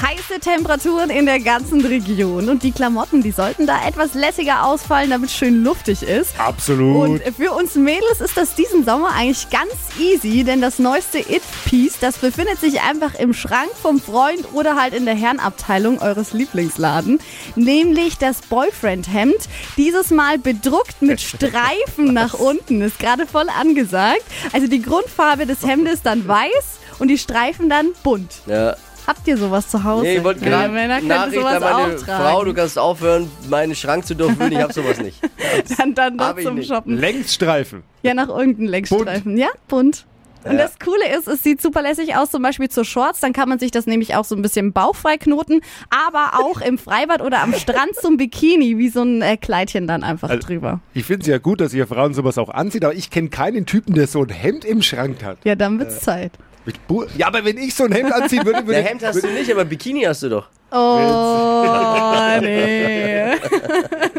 Heiße Temperaturen in der ganzen Region und die Klamotten, die sollten da etwas lässiger ausfallen, damit es schön luftig ist. Absolut. Und für uns Mädels ist das diesen Sommer eigentlich ganz easy, denn das neueste It-Piece, das befindet sich einfach im Schrank vom Freund oder halt in der Herrenabteilung eures Lieblingsladen, nämlich das Boyfriend-Hemd. Dieses Mal bedruckt mit Streifen nach unten, ist gerade voll angesagt. Also die Grundfarbe des Hemdes dann weiß und die Streifen dann bunt. Ja. Habt ihr sowas zu Hause? Nee, ich wollte Ja, gerade Männer können Nachricht sowas an meine auch tragen. Frau, du kannst aufhören, meinen Schrank zu durchwühlen, ich hab sowas nicht. dann, dann doch zum nicht. Shoppen. Längsstreifen. Ja, nach irgendeinem Längsstreifen. Ja, bunt. Und Ja. das Coole ist, es sieht super lässig aus, zum Beispiel zur Shorts. Dann kann man sich das nämlich auch so ein bisschen bauchfrei knoten, aber auch im Freibad oder am Strand zum Bikini, wie so ein äh, Kleidchen dann einfach Also- drüber. Ich finde es ja gut, dass ihr Frauen sowas auch anzieht, aber ich kenne keinen Typen, der so ein Hemd im Schrank hat. Ja, dann wird's Zeit. Mit Bu ja, aber wenn ich so ein Hemd anziehen würde, würde Der ich- Hemd hast du nicht, aber Bikini hast du doch. Oh, nee.